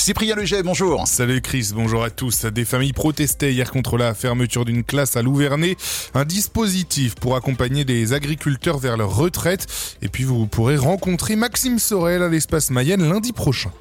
Cyprien Leger, bonjour. Salut Chris, bonjour à tous. Des familles protestaient hier contre la fermeture d'une classe à Louvernay. Un dispositif pour accompagner des agriculteurs vers leur retraite. Et puis vous pourrez rencontrer Maxime Sorel à l'espace Mayenne lundi prochain.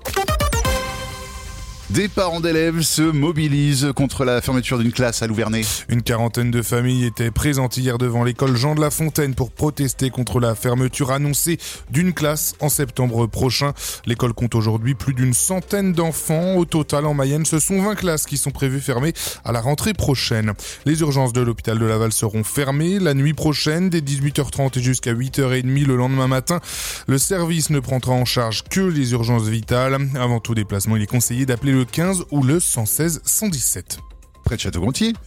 Des parents d'élèves se mobilisent contre la fermeture d'une classe à Louvernay. Une quarantaine de familles étaient présentes hier devant l'école Jean de la Fontaine pour protester contre la fermeture annoncée d'une classe en septembre prochain. L'école compte aujourd'hui plus d'une centaine d'enfants. Au total, en Mayenne, ce sont 20 classes qui sont prévues fermées à la rentrée prochaine. Les urgences de l'hôpital de Laval seront fermées la nuit prochaine dès 18h30 et jusqu'à 8h30 le lendemain matin. Le service ne prendra en charge que les urgences vitales. Avant tout déplacement, il est conseillé d'appeler le le 15 ou le 116 117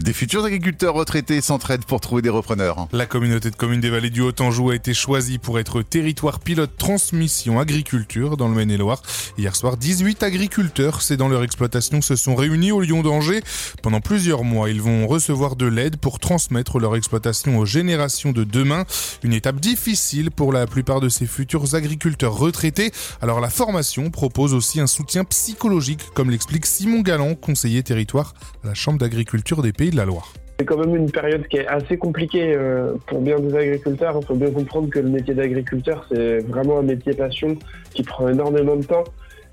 des futurs agriculteurs retraités s'entraident pour trouver des repreneurs. La communauté de communes des vallées du Haut-Anjou a été choisie pour être territoire pilote transmission agriculture dans le Maine-et-Loire. Hier soir, 18 agriculteurs c'est dans leur exploitation se sont réunis au Lyon d'Angers. Pendant plusieurs mois, ils vont recevoir de l'aide pour transmettre leur exploitation aux générations de demain. Une étape difficile pour la plupart de ces futurs agriculteurs retraités. Alors la formation propose aussi un soutien psychologique, comme l'explique Simon Galland, conseiller territoire à la Chambre d'agriculture des Pays de la Loire. C'est quand même une période qui est assez compliquée euh, pour bien des agriculteurs. Il faut bien comprendre que le métier d'agriculteur, c'est vraiment un métier passion qui prend énormément de temps.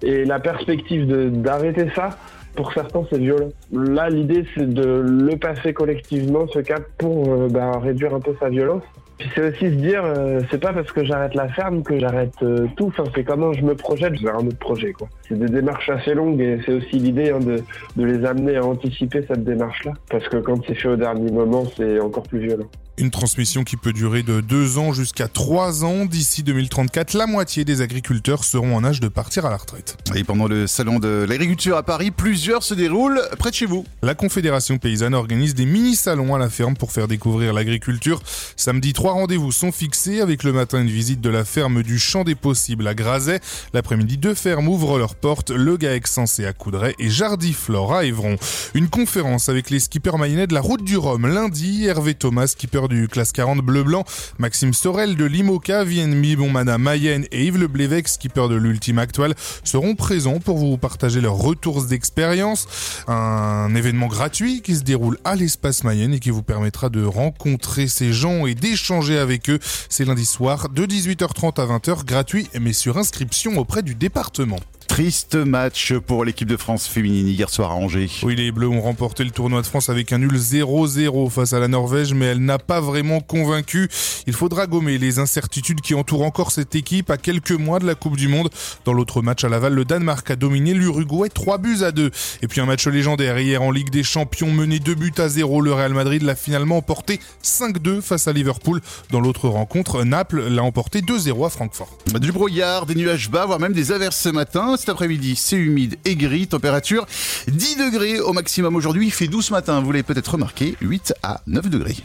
Et la perspective d'arrêter ça, pour certains, c'est violent. Là, l'idée, c'est de le passer collectivement, ce cap, pour euh, bah, réduire un peu sa violence. Puis c'est aussi se dire, euh, c'est pas parce que j'arrête la ferme que j'arrête euh, tout. Enfin, c'est comment je me projette vers un autre projet. Quoi. C'est des démarches assez longues et c'est aussi l'idée hein, de, de les amener à anticiper cette démarche-là. Parce que quand c'est fait au dernier moment, c'est encore plus violent. Une transmission qui peut durer de 2 ans jusqu'à 3 ans. D'ici 2034, la moitié des agriculteurs seront en âge de partir à la retraite. Et pendant le salon de l'agriculture à Paris, plusieurs se déroulent près de chez vous. La Confédération paysanne organise des mini-salons à la ferme pour faire découvrir l'agriculture. Samedi, rendez-vous sont fixés avec le matin une visite de la ferme du Champ des Possibles à Grazet. L'après-midi, deux fermes ouvrent leurs portes, le Gaex-Sensé à Coudray et Jardiflore à Évron. Une conférence avec les skippers mayennais de la route du Rhum lundi, Hervé Thomas, skipper du classe 40 bleu-blanc, Maxime Sorel de Limoca, Vienne Mibonmana Mayenne et Yves Le Blévec, skipper de l'Ultime Actual, seront présents pour vous partager leurs retours d'expérience. Un événement gratuit qui se déroule à l'espace Mayenne et qui vous permettra de rencontrer ces gens et d'échanger avec eux. C'est lundi soir de 18h30 à 20h, gratuit mais sur inscription auprès du département. Triste match pour l'équipe de France féminine hier soir à Angers. Oui, les Bleus ont remporté le tournoi de France avec un nul 0-0 face à la Norvège, mais elle n'a pas vraiment convaincu. Il faudra gommer les incertitudes qui entourent encore cette équipe à quelques mois de la Coupe du Monde. Dans l'autre match à Laval, le Danemark a dominé l'Uruguay 3 buts à 2. Et puis un match légendaire hier en Ligue des Champions mené 2 buts à 0. Le Real Madrid l'a finalement emporté 5-2 face à Liverpool. Dans l'autre rencontre, Naples l'a emporté 2-0 à Francfort. Du brouillard, des nuages bas, voire même des averses ce matin cet après-midi, c'est humide et gris. Température 10 degrés au maximum aujourd'hui. Il fait 12 ce matin, vous l'avez peut-être remarqué, 8 à 9 degrés.